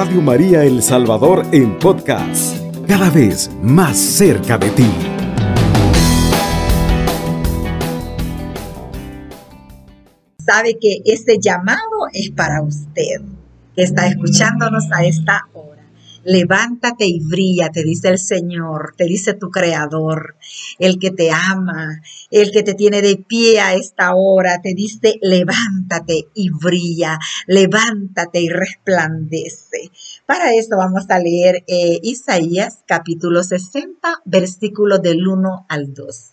Radio María El Salvador en podcast, cada vez más cerca de ti. Sabe que este llamado es para usted, que está escuchándonos a esta hora Levántate y brilla, te dice el Señor, te dice tu Creador, el que te ama, el que te tiene de pie a esta hora, te dice, levántate y brilla, levántate y resplandece. Para eso vamos a leer eh, Isaías capítulo 60, versículo del 1 al 2.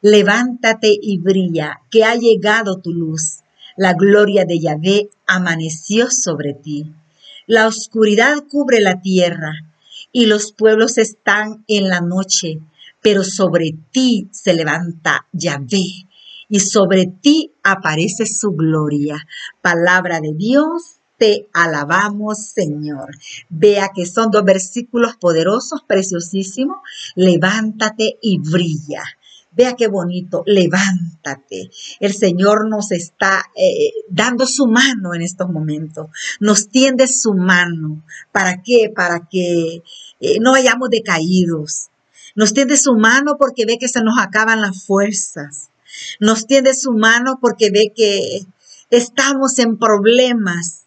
Levántate y brilla, que ha llegado tu luz. La gloria de Yahvé amaneció sobre ti. La oscuridad cubre la tierra y los pueblos están en la noche, pero sobre ti se levanta Yahvé y sobre ti aparece su gloria. Palabra de Dios, te alabamos, Señor. Vea que son dos versículos poderosos, preciosísimos. Levántate y brilla. Vea qué bonito, levántate. El Señor nos está eh, dando su mano en estos momentos. Nos tiende su mano. ¿Para qué? Para que eh, no hayamos decaídos. Nos tiende su mano porque ve que se nos acaban las fuerzas. Nos tiende su mano porque ve que estamos en problemas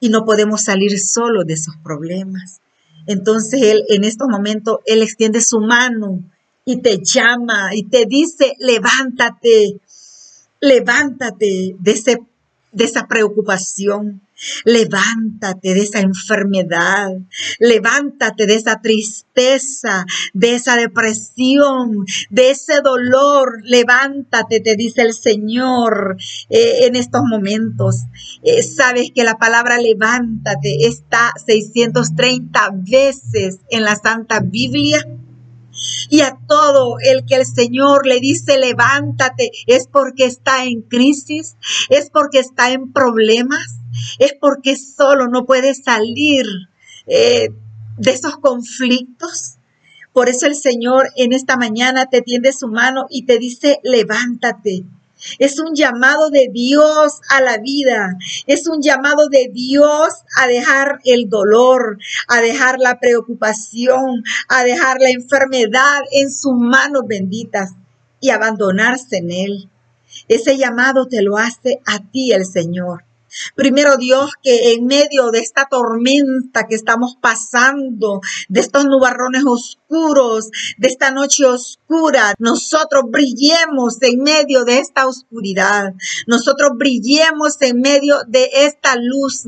y no podemos salir solo de esos problemas. Entonces Él en estos momentos, Él extiende su mano y te llama y te dice, levántate, levántate de, ese, de esa preocupación, levántate de esa enfermedad, levántate de esa tristeza, de esa depresión, de ese dolor, levántate, te dice el Señor eh, en estos momentos. Eh, sabes que la palabra levántate está 630 veces en la Santa Biblia y a todo el que el Señor le dice levántate es porque está en crisis, es porque está en problemas, es porque solo no puede salir eh, de esos conflictos. Por eso el Señor en esta mañana te tiende su mano y te dice levántate. Es un llamado de Dios a la vida. Es un llamado de Dios a dejar el dolor, a dejar la preocupación, a dejar la enfermedad en sus manos benditas y abandonarse en Él. Ese llamado te lo hace a ti el Señor. Primero Dios, que en medio de esta tormenta que estamos pasando, de estos nubarrones oscuros, de esta noche oscura, nosotros brillemos en medio de esta oscuridad. Nosotros brillemos en medio de esta luz.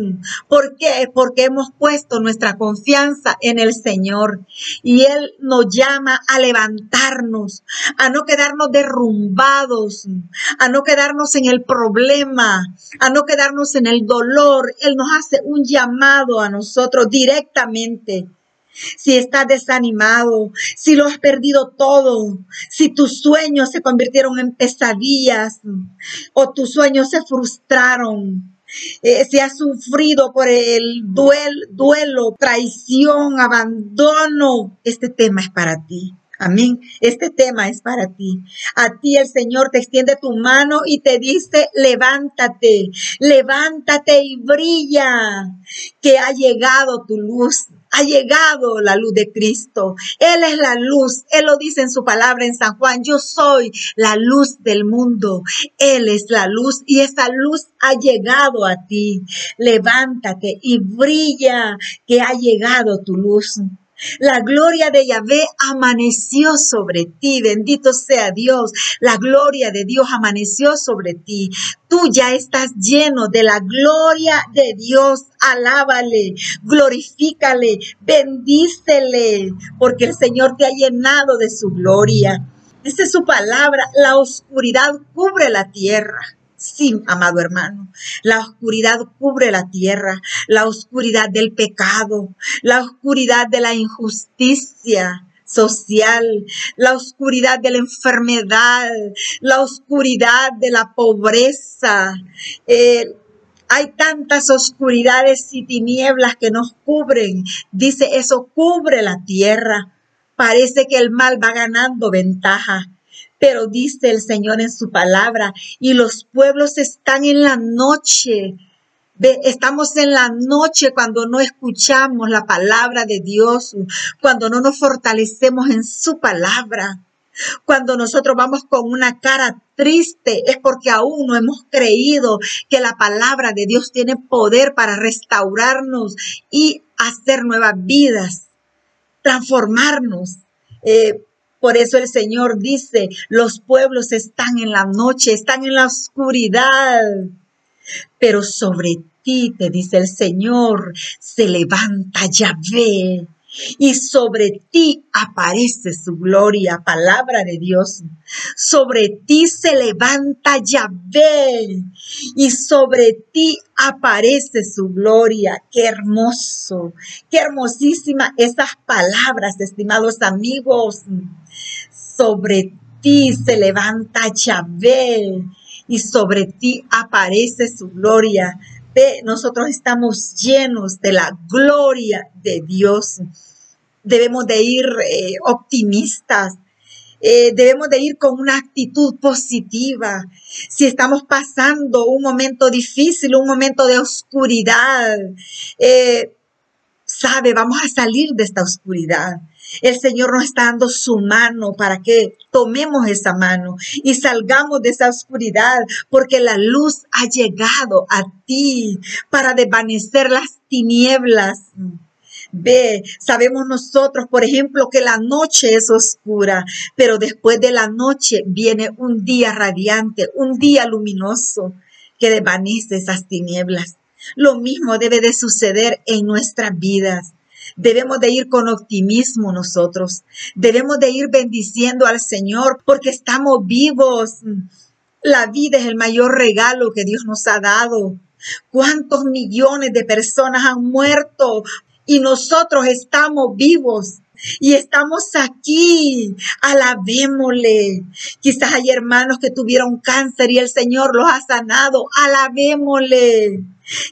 ¿Por qué? Porque hemos puesto nuestra confianza en el Señor y Él nos llama a levantarnos, a no quedarnos derrumbados, a no quedarnos en el problema, a no quedarnos en el dolor, Él nos hace un llamado a nosotros directamente. Si estás desanimado, si lo has perdido todo, si tus sueños se convirtieron en pesadillas o tus sueños se frustraron, eh, si has sufrido por el duelo, traición, abandono, este tema es para ti. Amén. Este tema es para ti. A ti el Señor te extiende tu mano y te dice, levántate, levántate y brilla, que ha llegado tu luz. Ha llegado la luz de Cristo. Él es la luz. Él lo dice en su palabra en San Juan. Yo soy la luz del mundo. Él es la luz y esa luz ha llegado a ti. Levántate y brilla que ha llegado tu luz. La gloria de Yahvé amaneció sobre ti. Bendito sea Dios. La gloria de Dios amaneció sobre ti. Tú ya estás lleno de la gloria de Dios. Alábale, glorifícale, bendícele, porque el Señor te ha llenado de su gloria. Dice su palabra, la oscuridad cubre la tierra Sí, amado hermano, la oscuridad cubre la tierra, la oscuridad del pecado, la oscuridad de la injusticia social, la oscuridad de la enfermedad, la oscuridad de la pobreza. Eh, hay tantas oscuridades y tinieblas que nos cubren. Dice, eso cubre la tierra. Parece que el mal va ganando ventaja. Pero dice el Señor en su palabra, y los pueblos están en la noche, estamos en la noche cuando no escuchamos la palabra de Dios, cuando no nos fortalecemos en su palabra. Cuando nosotros vamos con una cara triste es porque aún no hemos creído que la palabra de Dios tiene poder para restaurarnos y hacer nuevas vidas, transformarnos. Eh, por eso el Señor dice, los pueblos están en la noche, están en la oscuridad, pero sobre ti, te dice el Señor, se levanta Yahvé y sobre ti aparece su gloria, palabra de Dios. Sobre ti se levanta Yahvé y sobre ti aparece su gloria. Qué hermoso, qué hermosísima esas palabras, estimados amigos. Sobre ti se levanta Yahvé y sobre ti aparece su gloria nosotros estamos llenos de la gloria de Dios. Debemos de ir eh, optimistas, eh, debemos de ir con una actitud positiva. Si estamos pasando un momento difícil, un momento de oscuridad, eh, sabe, vamos a salir de esta oscuridad. El Señor nos está dando su mano para que tomemos esa mano y salgamos de esa oscuridad, porque la luz ha llegado a ti para desvanecer las tinieblas. Ve, sabemos nosotros, por ejemplo, que la noche es oscura, pero después de la noche viene un día radiante, un día luminoso que desvanece esas tinieblas. Lo mismo debe de suceder en nuestras vidas. Debemos de ir con optimismo nosotros. Debemos de ir bendiciendo al Señor porque estamos vivos. La vida es el mayor regalo que Dios nos ha dado. ¿Cuántos millones de personas han muerto y nosotros estamos vivos? Y estamos aquí, alabémosle. Quizás hay hermanos que tuvieron cáncer y el Señor los ha sanado, alabémosle.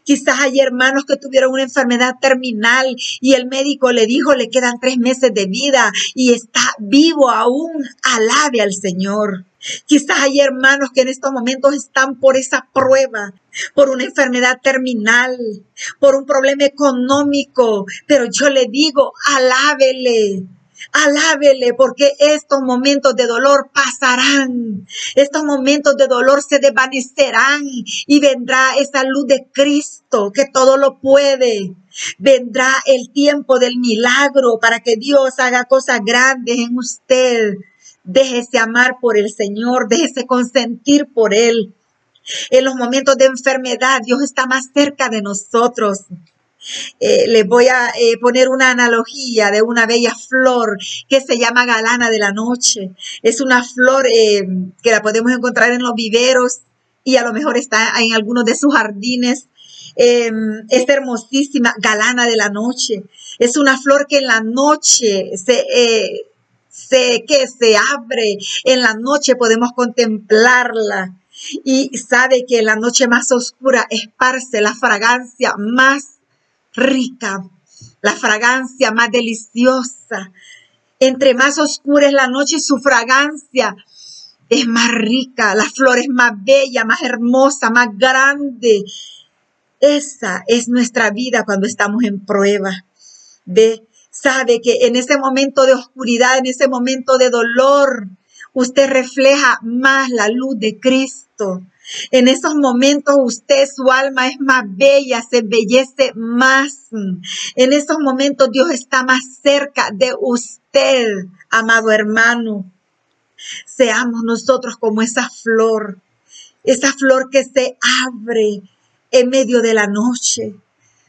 Quizás hay hermanos que tuvieron una enfermedad terminal y el médico le dijo le quedan tres meses de vida y está vivo aún. Alabe al Señor. Quizás hay hermanos que en estos momentos están por esa prueba, por una enfermedad terminal, por un problema económico, pero yo le digo, alábele. Alábele porque estos momentos de dolor pasarán. Estos momentos de dolor se desvanecerán y vendrá esa luz de Cristo que todo lo puede. Vendrá el tiempo del milagro para que Dios haga cosas grandes en usted. Déjese amar por el Señor, déjese consentir por Él. En los momentos de enfermedad, Dios está más cerca de nosotros. Eh, les voy a eh, poner una analogía de una bella flor que se llama galana de la noche. Es una flor eh, que la podemos encontrar en los viveros y a lo mejor está en algunos de sus jardines. Es hermosísima, galana de la noche. Es una flor que en la noche se, se, que se abre, en la noche podemos contemplarla. Y sabe que en la noche más oscura esparce la fragancia más rica, la fragancia más deliciosa. Entre más oscura es la noche, su fragancia es más rica, la flor es más bella, más hermosa, más grande. Esa es nuestra vida cuando estamos en prueba. Ve, sabe que en ese momento de oscuridad, en ese momento de dolor, usted refleja más la luz de Cristo. En esos momentos usted, su alma es más bella, se embellece más. En esos momentos Dios está más cerca de usted, amado hermano. Seamos nosotros como esa flor, esa flor que se abre en medio de la noche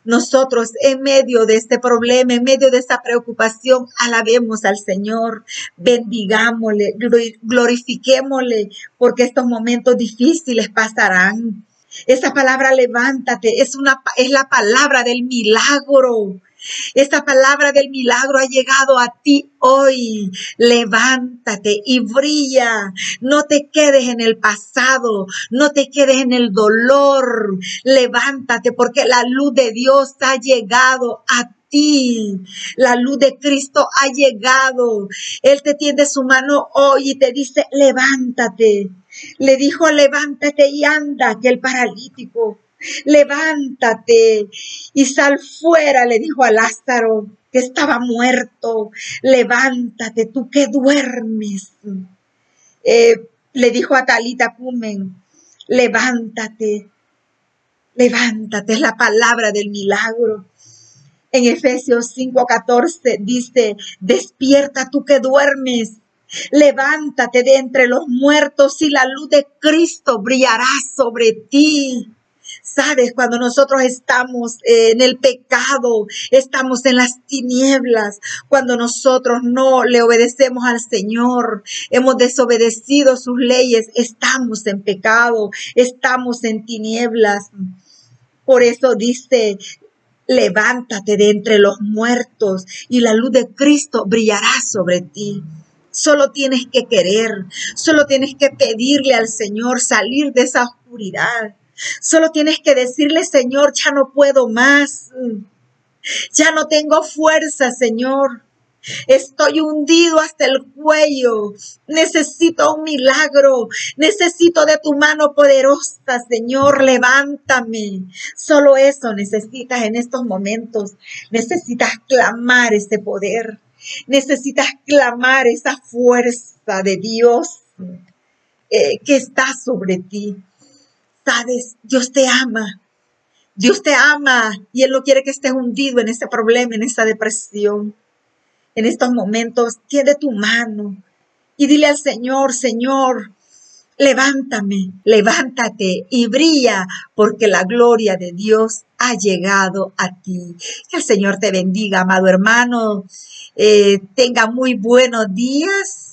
nosotros en medio de este problema, en medio de esta preocupación, alabemos al Señor, bendigámosle, glorifiquémosle, porque estos momentos difíciles pasarán. Esa palabra levántate es una es la palabra del milagro. Esta palabra del milagro ha llegado a ti hoy. Levántate y brilla. No te quedes en el pasado. No te quedes en el dolor. Levántate porque la luz de Dios ha llegado a ti. La luz de Cristo ha llegado. Él te tiende su mano hoy y te dice, levántate. Le dijo, levántate y anda, que el paralítico levántate y sal fuera, le dijo a Lázaro que estaba muerto, levántate tú que duermes. Eh, le dijo a Talita Cumen, levántate, levántate, es la palabra del milagro. En Efesios 5:14 dice, despierta tú que duermes, levántate de entre los muertos y la luz de Cristo brillará sobre ti. Sabes, cuando nosotros estamos en el pecado, estamos en las tinieblas, cuando nosotros no le obedecemos al Señor, hemos desobedecido sus leyes, estamos en pecado, estamos en tinieblas. Por eso dice, levántate de entre los muertos y la luz de Cristo brillará sobre ti. Solo tienes que querer, solo tienes que pedirle al Señor salir de esa oscuridad. Solo tienes que decirle, Señor, ya no puedo más. Ya no tengo fuerza, Señor. Estoy hundido hasta el cuello. Necesito un milagro. Necesito de tu mano poderosa, Señor. Levántame. Solo eso necesitas en estos momentos. Necesitas clamar ese poder. Necesitas clamar esa fuerza de Dios eh, que está sobre ti. Dios te ama. Dios te ama y Él no quiere que estés hundido en ese problema, en esa depresión. En estos momentos, tiene tu mano y dile al Señor, Señor, levántame, levántate y brilla, porque la gloria de Dios ha llegado a ti. Que el Señor te bendiga, amado hermano. Eh, tenga muy buenos días